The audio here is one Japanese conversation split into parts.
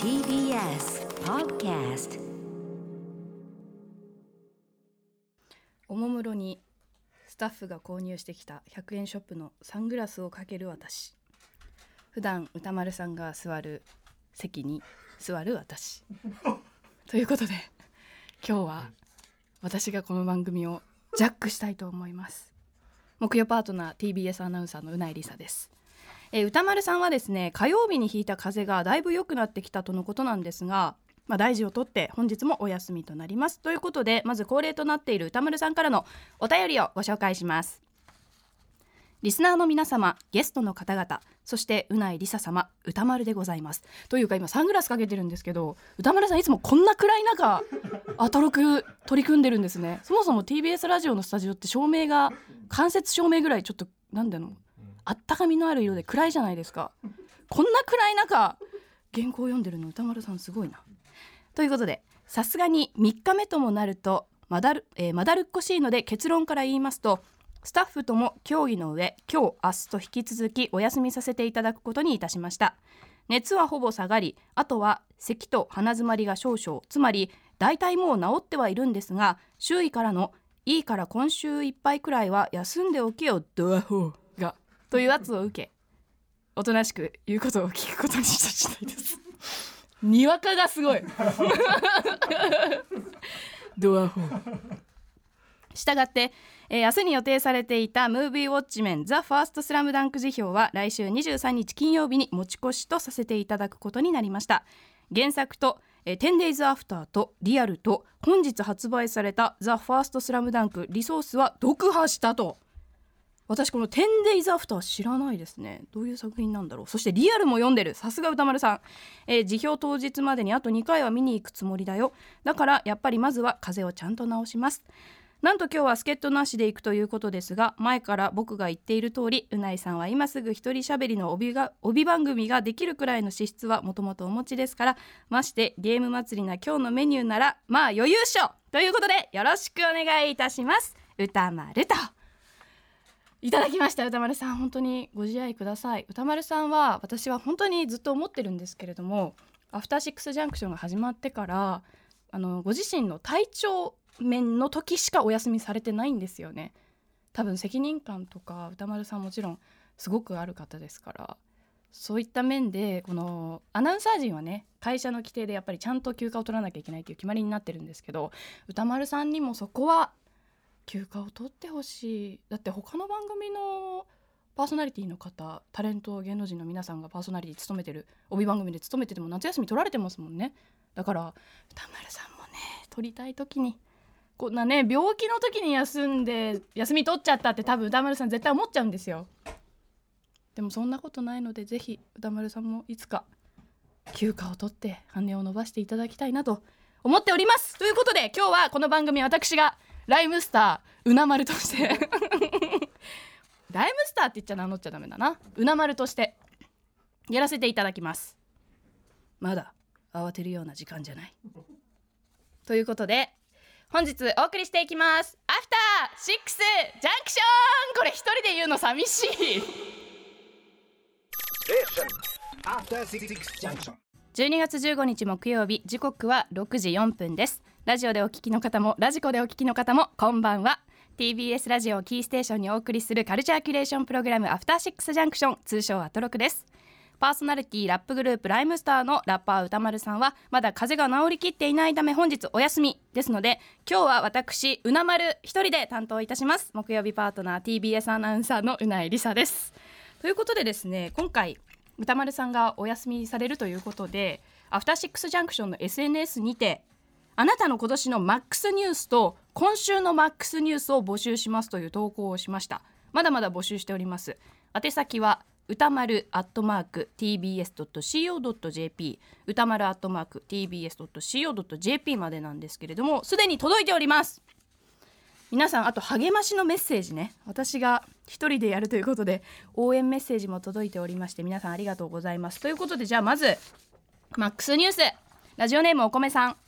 TBS Podcast おもむろにスタッフが購入してきた100円ショップのサングラスをかける私。普段歌丸さんが座る席に座る私。ということで今日は私がこの番組をジャックしたいと思います。木曜パートナー TBS アナウンサーのうないりさですえー歌丸さんはですね火曜日に引いた風がだいぶ良くなってきたとのことなんですがまあ、大事をとって本日もお休みとなります。ということでまず恒例となっている歌丸さんからのお便りをご紹介します。リスナーの皆様ゲストの方々そしてうないりさ様歌丸でございます。というか今サングラスかけてるんですけど歌丸さんいつもこんな暗い中アトロク取り組んでるんですね。そもそも TBS ラジオのスタジオって照明が間接照明ぐらいちょっとなんだろう。あったかみのある色で暗いじゃないですか。こんな暗い中原稿を読んでるの歌丸さんすごいな。ということでさすがに3日目ともなるとまだる,、えーまだるっこしいので結論から言いますとスタッフとも協議の上今日明日と引き続きお休みさせていただくことにいたしました。熱はほぼ下がりあとは咳と鼻づまりが少々つまり大体もう治ってはいるんですが周囲からのいいから今週いっぱいくらいは休んでおけよドアホー。という圧を受けおとなしく言うことを聞くことにした次第です。にわかがすごい。ドアホー。したがって、えー明日に予定されていたムービーウォッチメンザ・ファーストスラムダンク辞表は来週23日金曜日に持ち越しとさせていただくことになりました。原作と、えー、10days after とリアルと本日発売されたザ・ファーストスラムダンクリソースは読破したと私この 10days after 知らないですね。どういう作品なんだろう。そしてリアルも読んでる。さすが歌丸さん、えー辞表当日までにあと2回は見に行くつもりだよ。だからやっぱりまずは風邪をちゃんと治します。なんと今日は助っ人なしで行くということですが前から僕が言っている通りうないさんは今すぐ一人喋りの帯が帯番組ができるくらいの資質はもともとお持ちですからましてゲーム祭りな今日のメニューならまあ余裕っしょ！ということでよろしくお願いいたします。歌丸と。いただきました歌丸さん。本当にご自愛ください。歌丸さんは私は本当にずっと思ってるんですけれどもアフターシックスジャンクションが始まってからあのご自身の体調面の時しかお休みされてないんですよね。多分責任感とか歌丸さんもちろんすごくある方ですからそういった面でこのアナウンサー陣はね会社の規定でやっぱりちゃんと休暇を取らなきゃいけないという決まりになってるんですけど歌丸さんにもそこは休暇を取ってほしい。だって他の番組のパーソナリティの方タレント芸能人の皆さんがパーソナリティ務めてる帯番組で務めてても夏休み取られてますもんね。だから歌丸さんもね取りたい時にこんなね病気の時に休んで休み取っちゃったって多分歌丸さん絶対思っちゃうんですよ。でもそんなことないのでぜひ歌丸さんもいつか休暇を取って羽を伸ばしていただきたいなと思っております。ということで今日はこの番組私がライムスターうな丸として。ライムスターって言っちゃ名乗っちゃダメだな。うな丸として。やらせていただきます。まだ慌てるような時間じゃない。ということで本日お送りしていきます。アフターシックスジャンクション。これ一人で言うの寂しい。After Six Junction. 12月15日木曜日。時刻は6時4分ですラジオでお聞きの方もラジコでお聞きの方もこんばんは。TBS ラジオキーステーションにお送りするカルチャーキュレーションプログラムアフターシックスジャンクション通称アトロクです。パーソナリティラップグループライムスターのラッパー歌丸さんはまだ風邪が治りきっていないため本日お休みですので今日は私うな丸一人で担当いたします。木曜日パートナー TBS アナウンサーのうないりさです。ということでですね今回歌丸さんがお休みされるということでアフターシックスジャンクションの SNS にてあなたの今年のマックスニュースと今週のマックスニュースを募集しますという投稿をしました。まだまだ募集しております。宛先は歌丸アットマーク tbs.co.jp 歌丸アットマーク tbs.co.jp までなんですけれどもすでに届いております。皆さんあと励ましのメッセージね。私が一人でやるということで応援メッセージも届いておりまして皆さんありがとうございます。ということでじゃあまずマックスニュース。ラジオネームお米さん。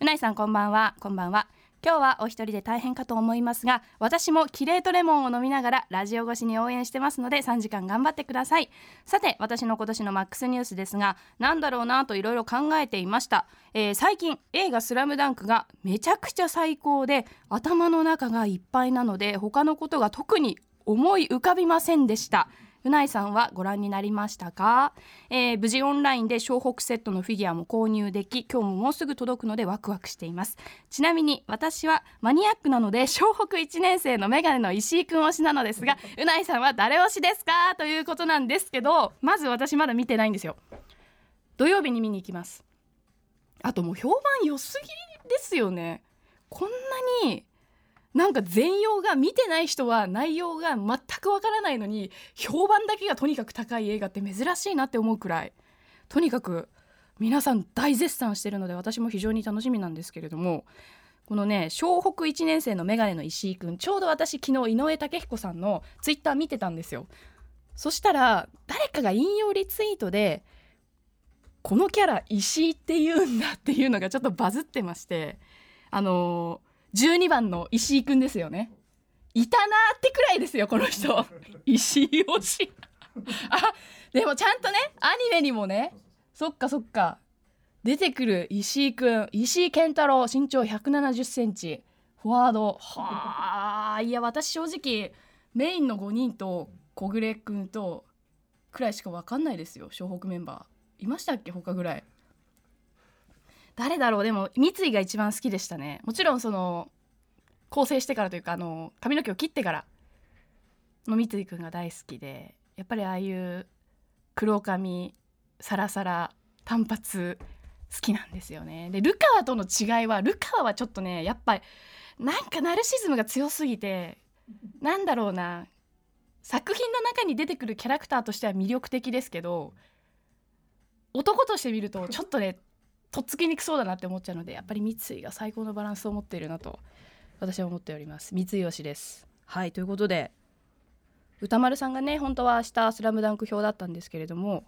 うないさんこんばんは。こんばんは。今日はお一人で大変かと思いますが私もキレートレモンを飲みながらラジオ越しに応援してますので3時間頑張ってください。さて私の今年のマックスニュースですがなんだろうなといろいろ考えていました、えー最近映画スラムダンクがめちゃくちゃ最高で頭の中がいっぱいなので他のことが特に思い浮かびませんでした。うないさんはご覧になりましたか、えー無事オンラインで湘北セットのフィギュアも購入でき今日ももうすぐ届くのでワクワクしています。ちなみに私はマニアックなので湘北1年生のメガネの石井くん推しなのですがうないさんは誰推しですか？ということなんですけどまず私まだ見てないんですよ。土曜日に見に行きます。あともう評判良すぎですよね。こんなになんか全容が見てない人は内容が全くわからないのに評判だけがとにかく高い映画って珍しいなって思うくらい。とにかく皆さん大絶賛してるので私も非常に楽しみなんですけれどもこのね湘北1年生のメガネの石井くんちょうど私昨日井上武彦さんのツイッター見てたんですよ。そしたら誰かが引用リツイートでこのキャラ石井って言うんだっていうのがちょっとバズってましてあのー12番の石井くんですよね。いたなーってくらいですよこの人。石井推し。あでもちゃんとねアニメにもねそっかそっか出てくる石井くん。石井健太郎身長1 7 0センチ。フォワード。はあい。や私正直メインの5人と小暮くんとくらいしか分かんないですよ。湘北メンバー。いましたっけ？他ぐらい誰だろう？でも三井が一番好きでしたね。もちろんその構成してからというかあの髪の毛を切ってからの三井くんが大好きでやっぱりああいう黒髪サラサラ単発好きなんですよね。でルカワとの違いはルカワはちょっとねやっぱりなんかナルシズムが強すぎてなんだろうな作品の中に出てくるキャラクターとしては魅力的ですけど男として見るとちょっとねとっつきにくそうだなって思っちゃうのでやっぱり三井が最高のバランスを持っているなと私は思っております。三井推しです。はいということで歌丸さんがね本当は明日「スラムダンク表だったんですけれども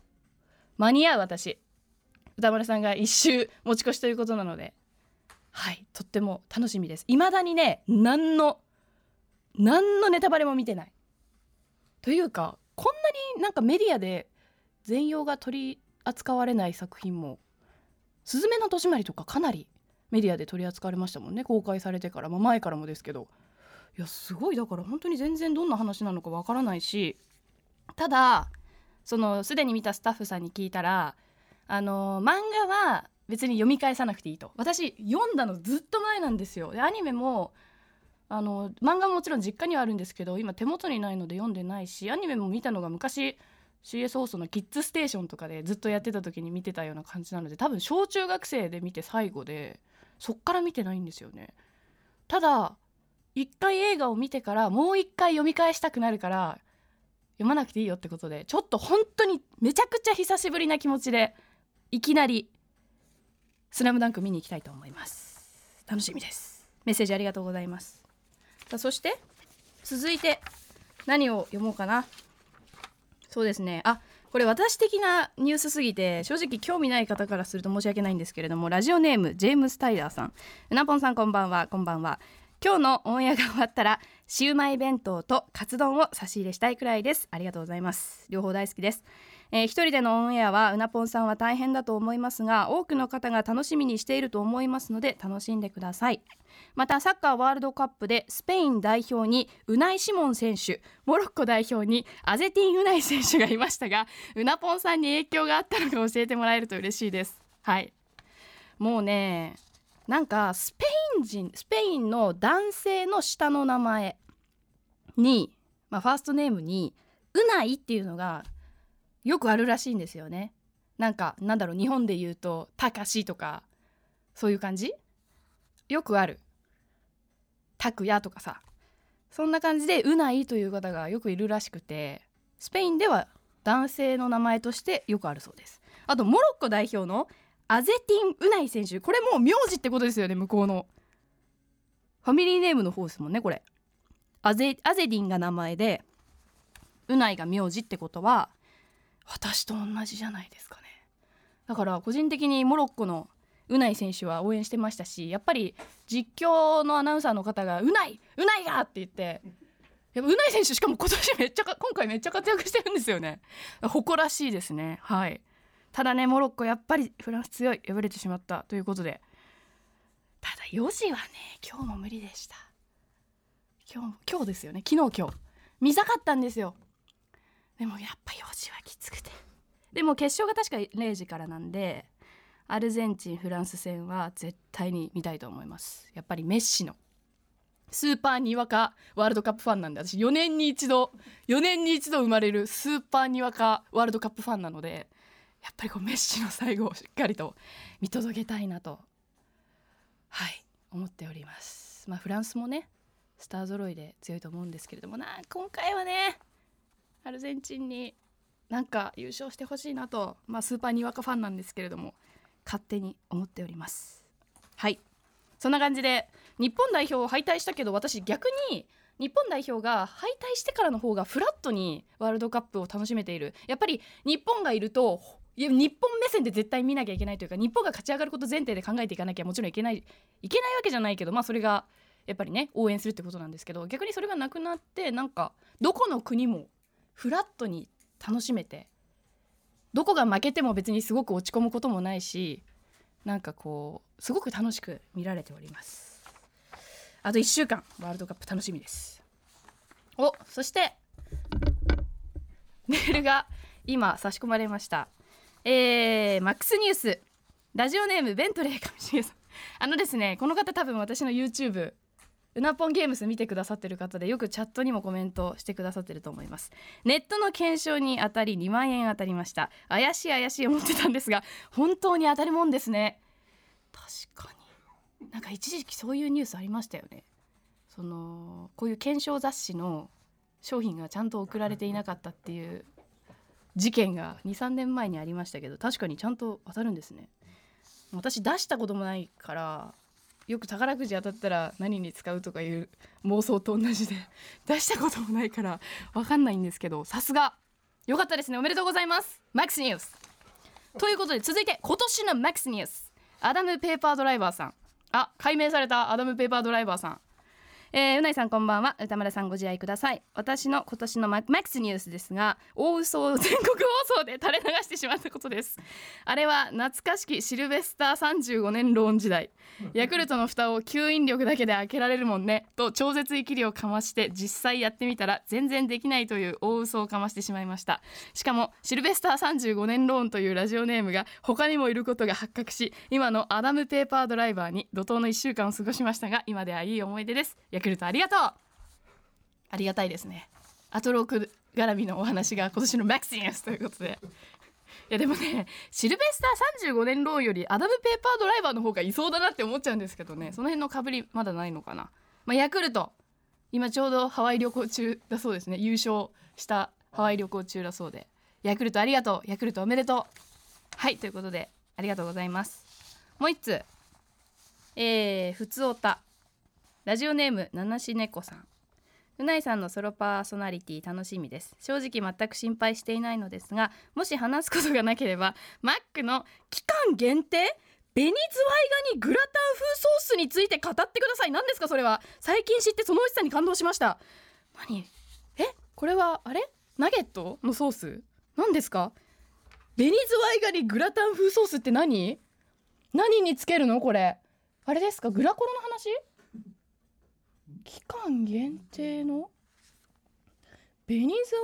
間に合う私歌丸さんが一周持ち越しということなのではいとっても楽しみです。未だにね何の何のネタバレも見てない。というかこんなになんかメディアで全容が取り扱われない作品も「すずめの戸締まり」とかかなりメディアで取り扱われましたもんね。公開されてから、まあ、前からもですけど。いやすごい。だから本当に全然どんな話なのかわからないし。ただそのすでに見たスタッフさんに聞いたらあの漫画は別に読み返さなくていいと。私読んだのずっと前なんですよ。でアニメもあの漫画ももちろん実家にはあるんですけど今手元にないので読んでないしアニメも見たのが昔 CS 放送の「キッズステーション」とかでずっとやってた時に見てたような感じなので多分小中学生で見て最後でそっから見てないんですよね。ただ一回映画を見てからもう一回読み返したくなるから読まなくていいよってことでちょっと本当にめちゃくちゃ久しぶりな気持ちでいきなり「スラムダンク見に行きたいと思います。楽しみです。メッセージありがとうございます。さあそして続いて何を読もうかな。そうですね。あこれ私的なニュースすぎて正直興味ない方からすると申し訳ないんですけれどもラジオネームジェームス・タイラーさん。うなぽんさんこんばんは。こんばんは。今日のオンエアが終わったらシウマイ弁当とカツ丼を差し入れしたいくらいです。ありがとうございます。両方大好きです。えー一人でのオンエアはうなぽんさんは大変だと思いますが多くの方が楽しみにしていると思いますので楽しんでください。またサッカーワールドカップでスペイン代表にウナイ・シモン選手モロッコ代表にアゼティン・ウナイ選手がいましたがうなぽんさんに影響があったのか教えてもらえると嬉しいです。はい。もうねなんかスペイン人スペインの男性の下の名前に、まあ、ファーストネームにウナイっていうのがよくあるらしいんですよね。なんかなんだろう日本で言うと「たかし」とかそういう感じ？よくある「たくや」とかさ。そんな感じでウナイという方がよくいるらしくてスペインでは男性の名前としてよくあるそうです。あとモロッコ代表のアゼティン・ウナイ選手。これもう名字ってことですよね向こうの。ファミリーネームの方ですもんねこれ。アゼアゼディンが名前でウナイが名字ってことは私と同じじゃないですかね。だから個人的にモロッコのうない選手は応援してましたしやっぱり実況のアナウンサーの方が「うないうないが!」って言ってやっぱうない選手しかも今年めっちゃ今回めっちゃ活躍してるんですよね。誇らしいですね。はい。ただねモロッコやっぱりフランス強い。敗れてしまった。ということで。ただ4時はね今日も無理でした。今日今日ですよね。昨日今日。見たかったんですよ。でもやっぱ4時はきつくて。でも決勝が確か0時からなんでアルゼンチンフランス戦は絶対に見たいと思います。やっぱりメッシの。スーパーにわかワールドカップファンなんで。私4年に一度4年に一度生まれるスーパーにわかワールドカップファンなのでやっぱりこうメッシの最後をしっかりと見届けたいなとはい思っております。まあフランスもねスター揃いで強いと思うんですけれどもな今回はねアルゼンチンになんか優勝してほしいなとまあスーパーにわかファンなんですけれども勝手に思っております。はい。そんな感じで日本代表を敗退したけど私逆に日本代表が敗退してからの方がフラットにワールドカップを楽しめている。やっぱり日本がいるといや日本目線で絶対見なきゃいけないというか日本が勝ち上がること前提で考えていかなきゃもちろんいけないいけないわけじゃないけどまあそれがやっぱりね応援するってことなんですけど逆にそれがなくなってなんかどこの国もフラットに楽しめてどこが負けても別にすごく落ち込むこともないしなんかこうすごく楽しく見られております。あと1週間ワールドカップ楽しみです。おそしてメールが今差し込まれました。えー、マックスニュース。ラジオネームベントレー上重さん。あのですねこの方多分私の YouTube うなぽんゲームス見てくださってる方でよくチャットにもコメントしてくださってると思います。ネットの検証に当たり2万円当たりました。怪しい怪しい思ってたんですが本当に当たるもんですね。確かに。なんか一時期そういうニュースありましたよね。そのこういう検証雑誌の商品がちゃんと送られていなかったっていう事件が23年前にありましたけど確かにちゃんと当たるんですね。私出したこともないからよく宝くじ当たったら何に使うとかいう妄想と同じで 出したこともないから分かんないんですけどさすが。良かったですね。おめでとうございます。マックスニュース。ということで続いて今年のマックスニュース。アダム・ペーパードライバーさん。あ解明されたアダム・ペーパードライバーさん。えー、うないさんこんばんは。歌丸さんご自愛ください。私の今年のママックスニュースですが大嘘を全国放送で垂れ流してしまったことです。あれは懐かしきシルベスター35年ローン時代。ヤクルトの蓋を吸引力だけで開けられるもんね。と超絶生きりをかまして実際やってみたら全然できないという大嘘をかましてしまいました。しかもシルベスター35年ローンというラジオネームが他にもいることが発覚し今のアダム・ペーパードライバーに怒涛の1週間を過ごしましたが今ではいい思い出です。ヤクルトありがとう。ありがたいですね。アトローク絡みのお話が今年のマクスニュースということで。いやでもねシルベスター35年ローンよりアダム・ペーパードライバーの方がいそうだなって思っちゃうんですけどね。その辺のかぶりまだないのかな、まあ、ヤクルト。今ちょうどハワイ旅行中だそうですね。優勝したハワイ旅行中だそうで。ヤクルトありがとう。ヤクルトおめでとう。はいということでありがとうございます。もう一つえー、ふつおた。ラジオネーム七し猫さん。うないさんのソロパーソナリティ楽しみです。正直全く心配していないのですがもし話すことがなければマックの期間限定ベニズワイガニグラタン風ソースについて語ってください。何ですかそれは。最近知ってその美味しさに感動しました。何？え？これはあれ？ナゲットのソース？何ですか？ベニズワイガニグラタン風ソースって何？何につけるの？これ。あれですか？グラコロの話？期間限定のベニズ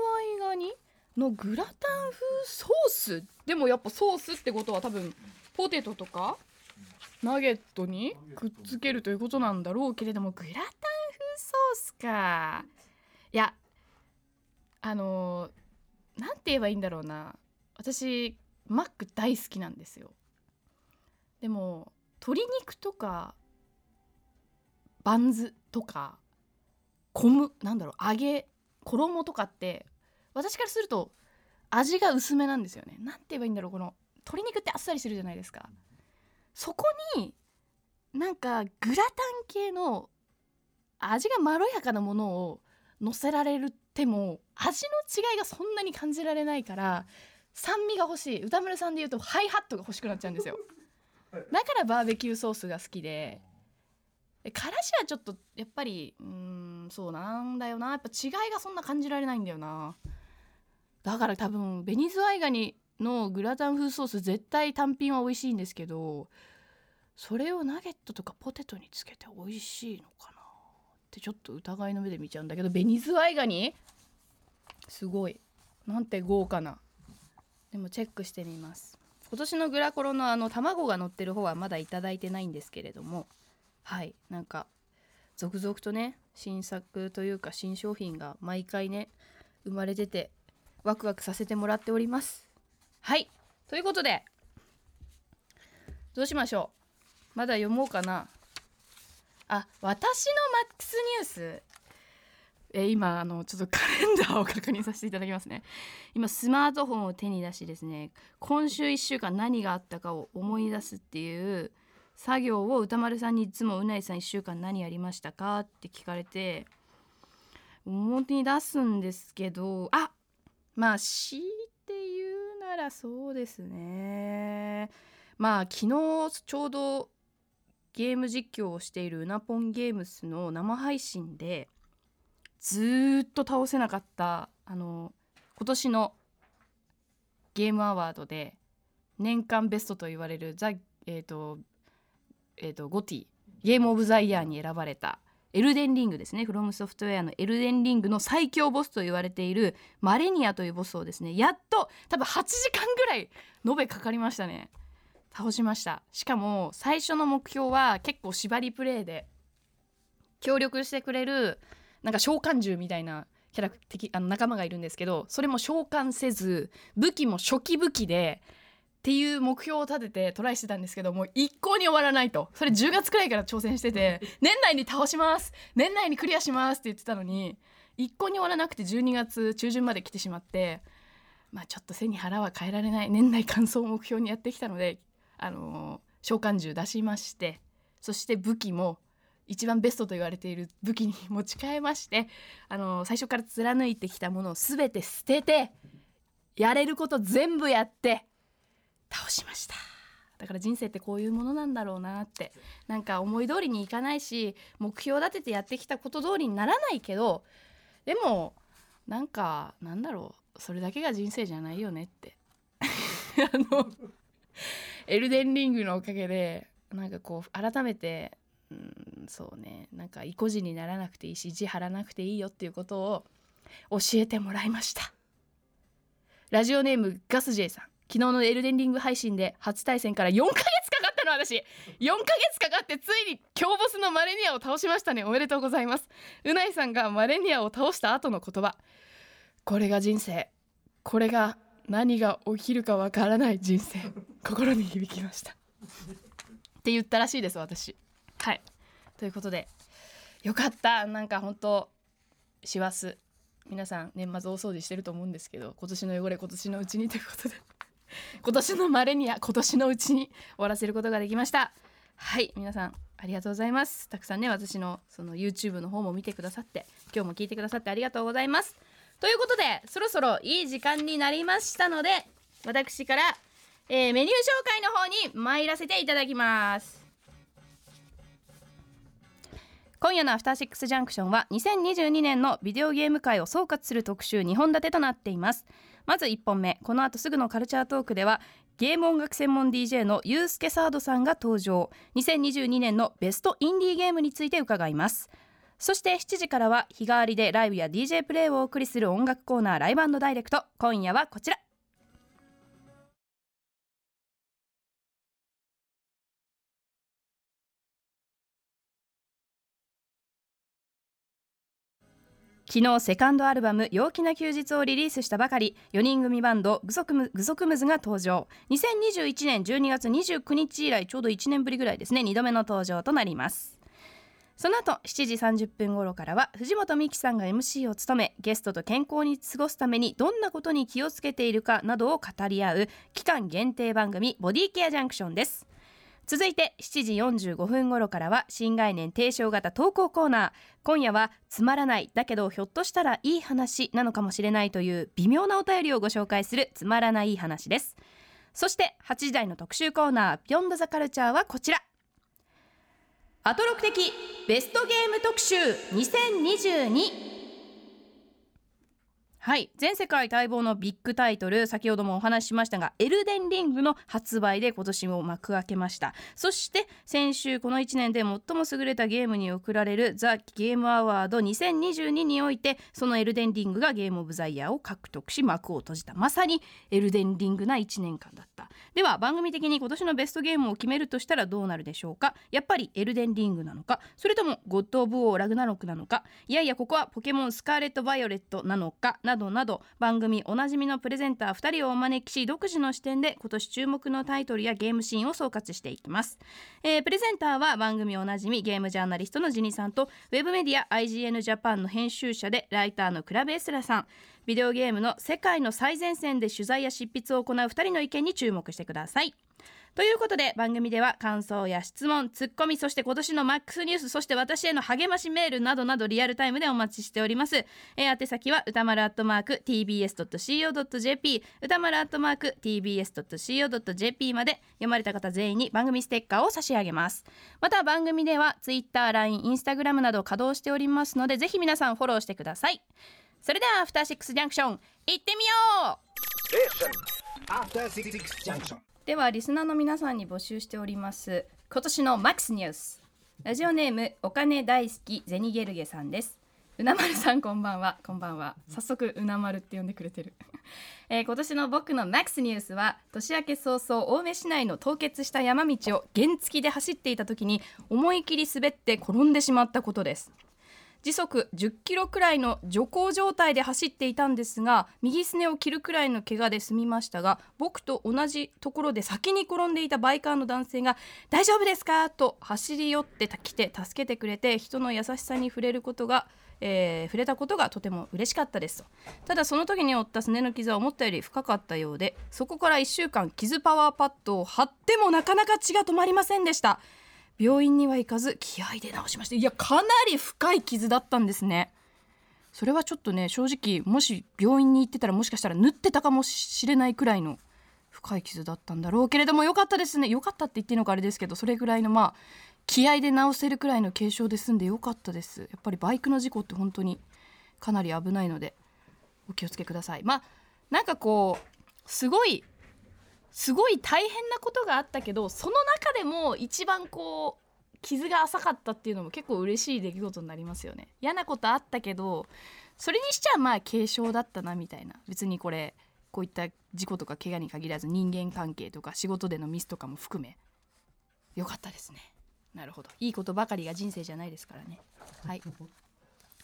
ワイガニのグラタン風ソース。でもやっぱソースってことは多分ポテトとかナゲットにくっつけるということなんだろうけれどもグラタン風ソースか。いやあのなんて言えばいいんだろうな。私マック大好きなんですよ。でも鶏肉とかバンズとか小むなんだろう揚げ衣とかって私からすると味が薄めなんですよね。なんて言えばいいんだろうこの鶏肉ってあっさりしてるじゃないですか。そこになんかグラタン系の味がまろやかなものを乗せられるっても味の違いがそんなに感じられないから酸味が欲しい。歌丸さんで言うとハイハットが欲しくなっちゃうんですよ。だからバーベキューソースが好きででからしはちょっとやっぱりうんそうなんだよな。やっぱ違いがそんな感じられないんだよな。だから多分紅ズワイガニのグラタン風ソース絶対単品は美味しいんですけどそれをナゲットとかポテトにつけて美味しいのかなってちょっと疑いの目で見ちゃうんだけど紅ズワイガニすごい。なんて豪華な。でもチェックしてみます。今年のグラコロのあの卵が乗ってる方はまだいただいてないんですけれどもはい。なんか続々とね新作というか新商品が毎回ね生まれててワクワクさせてもらっております。はい。ということでどうしましょう。まだ読もうかな。あ私のマックスニュース。え今あのちょっとカレンダーを確認させていただきますね。今スマートフォンを手に出しですね今週1週間何があったかを思い出すっていう作業を歌丸さんにいつも「うないさん1週間何やりましたか?」って聞かれて表に出すんですけどあまあ強いて言うならそうですねまあ昨日ちょうどゲーム実況をしているうなぽんゲームスの生配信でずーっと倒せなかったあの今年のゲームアワードで年間ベストと言われるザ・えーとえー、とゴティ。ゲームオブザイヤーに選ばれた。エルデンリングですね。フロムソフトウェアのエルデンリングの最強ボスと言われているマレニアというボスをですねやっと多分8時間ぐらい延べかかりましたね。倒しました。しかも最初の目標は結構縛りプレイで協力してくれるなんか召喚獣みたいなキャラ的あの仲間がいるんですけどそれも召喚せず武器も初期武器でっていう目標を立ててトライしてたんですけどもう一向に終わらないと。それ10月くらいから挑戦してて年内に倒します。年内にクリアしますって言ってたのに一向に終わらなくて12月中旬まで来てしまってまあちょっと背に腹は変えられない年内完走を目標にやってきたのであのー召喚獣出しましてそして武器も一番ベストと言われている武器に持ち替えまして、あの最初から貫いてきたものを全て捨ててやれること全部やって倒しました。だから人生ってこういうものなんだろうなってなんか思い通りにいかないし目標立ててやってきたこと通りにならないけどでもなんかなんだろうそれだけが人生じゃないよねって。あのエルデンリングのおかげでなんかこう改めてうんそうねなんか意固地にならなくていいし地張らなくていいよっていうことを教えてもらいました。ラジオネームガス J さん。昨日のエルデンリング配信で初対戦から4ヶ月かかったの私。4ヶ月かかってついに強ボスのマレニアを倒しましたね。おめでとうございます。うないさんがマレニアを倒した後の言葉。これが人生。これが何が起きるかわからない人生。心に響きました。って言ったらしいです私。はい。ということでよかった。なんか本当師走。皆さん年末大掃除してると思うんですけど今年の汚れ今年のうちにということで。今年のまれには今年のうちに終わらせることができました。はい皆さんありがとうございます。たくさんね私のその YouTube の方も見てくださって今日も聞いてくださってありがとうございます。ということでそろそろいい時間になりましたので私から、えーメニュー紹介の方に参らせていただきます。今夜のアフターシックスジャンクションは2022年のビデオゲーム界を総括する特集2本立てとなっています。まず1本目この後すぐのカルチャートークではゲーム音楽専門 DJ のユースケサードさんが登場。2022年のベストインディーゲームについて伺います。そして7時からは日替わりでライブや DJ プレイをお送りする音楽コーナーライブダイレクト。今夜はこちら。昨日セカンドアルバム「陽気な休日」をリリースしたばかり4人組バンドグソクムグソクムズが登場。2021年12月29日以来ちょうど1年ぶりぐらいですね2度目の登場となります。その後7時30分頃からは藤本美貴さんが MC を務めゲストと健康に過ごすためにどんなことに気をつけているかなどを語り合う期間限定番組ボディケアジャンクションです。続いて7時45分頃からは新概念提唱型投稿コーナー。今夜はつまらないだけどひょっとしたらいい話なのかもしれないという微妙なお便りをご紹介するつまらない話です。そして8時台の特集コーナー「ビヨンドザカルチャーはこちら。アトロク的ベストゲーム特集2022はい。全世界待望のビッグタイトル先ほどもお話ししましたがエルデンリングの発売で今年も幕開けました。そして先週この1年で最も優れたゲームに贈られるザ・ゲームアワード2022においてそのエルデンリングがゲームオブザイヤーを獲得し幕を閉じた。まさにエルデンリングな1年間だった。では番組的に今年のベストゲームを決めるとしたらどうなるでしょうか？やっぱりエルデンリングなのか？それともゴッド・オブ・ウォー・ラグナロクなのか？いやいやここはポケモンスカーレット・バイオレットなのか？などなど番組おなじみのプレゼンター2人をお招きし独自の視点で今年注目のタイトルやゲームシーンを総括していきます、えープレゼンターは番組おなじみゲームジャーナリストのジニさんとウェブメディア IGN ジャパンの編集者でライターのクラベエスラさん。ビデオゲームの世界の最前線で取材や執筆を行う2人の意見に注目してください。ということで番組では感想や質問ツッコミそして今年のマックスニュースそして私への励ましメールなどなどリアルタイムでお待ちしております、えー、宛先は歌丸アットマーク tbs.co.jp 歌丸アットマーク tbs.co.jp まで読まれた方全員に番組ステッカーを差し上げますまた番組では Twitter、LINE、Instagram など稼働しておりますのでぜひ皆さんフォローしてくださいそれではアフターシックスジャンクション行ってみよう Station. After Six Junction. ではリスナーの皆さんに募集しております。今年のマックスニュース。ラジオネームお金大好きゼニゲルゲさんです。うなまるさんこんばんは。こんばんは。早速うなまるって呼んでくれてる、えー今年の僕のマックスニュースは年明け早々青梅市内の凍結した山道を原付で走っていた時に思い切り滑って転んでしまったことです。時速10キロくらいの徐行状態で走っていたんですが右すねを切るくらいの怪我で済みましたが僕と同じところで先に転んでいたバイカーの男性が「大丈夫ですか?」と走り寄ってきて助けてくれて人の優しさに触れることが、えー触れたことがとても嬉しかったですただその時に負ったすねの傷は思ったより深かったようでそこから1週間傷パワーパッドを貼ってもなかなか血が止まりませんでした病院には行かず気合で治しました。いやかなり深い傷だったんですね。それはちょっとね正直もし病院に行ってたらもしかしたら縫ってたかもしれないくらいの深い傷だったんだろうけれども良かったですね。良かったって言っていいのかあれですけどそれぐらいのまあ気合で治せるくらいの軽傷で済んで良かったです。やっぱりバイクの事故って本当にかなり危ないのでお気をつけください。まあなんかこうすごいすごい大変なことがあったけどその中でも一番こう傷が浅かったっていうのも結構嬉しい出来事になりますよね。嫌なことあったけどそれにしちゃまあ軽傷だったなみたいな。別にこれこういった事故とか怪我に限らず人間関係とか仕事でのミスとかも含めよかったですね。なるほど。いいことばかりが人生じゃないですからね。はい。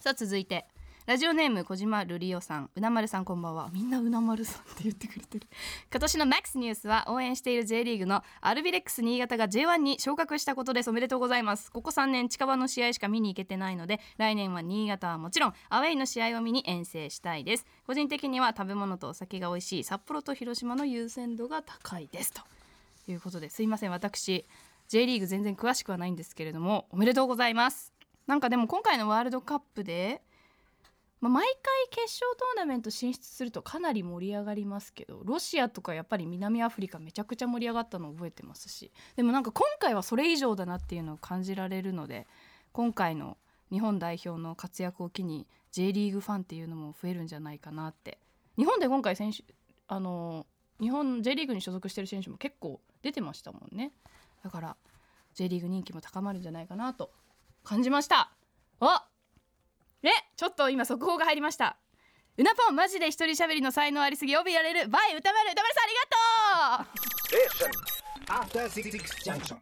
さあ続いて。ラジオネーム小島ルリオさんうなまるさんこんばんは。みんなうなまるさんって言ってくれてる。今年のマックスニュースは応援している J リーグのアルビレックス新潟が J1 に昇格したことですおめでとうございます。ここ3年近場の試合しか見に行けてないので来年は新潟はもちろんアウェイの試合を見に遠征したいです。個人的には食べ物とお酒が美味しい札幌と広島の優先度が高いです。ということですいません。私 J リーグ全然詳しくはないんですけれどもおめでとうございます。なんかでも今回のワールドカップでまあ、毎回決勝トーナメント進出するとかなり盛り上がりますけどロシアとかやっぱり南アフリカめちゃくちゃ盛り上がったのを覚えてますしでもなんか今回はそれ以上だなっていうのを感じられるので今回の日本代表の活躍を機に J リーグファンっていうのも増えるんじゃないかなって。日本で今回選手あの日本 J リーグに所属してる選手も結構出てましたもんね。だから J リーグ人気も高まるんじゃないかなと感じました。あねちょっと今速報が入りました。うなぽんマジで一人喋りの才能ありすぎ帯やれる。バイ歌丸歌丸さんありがとう。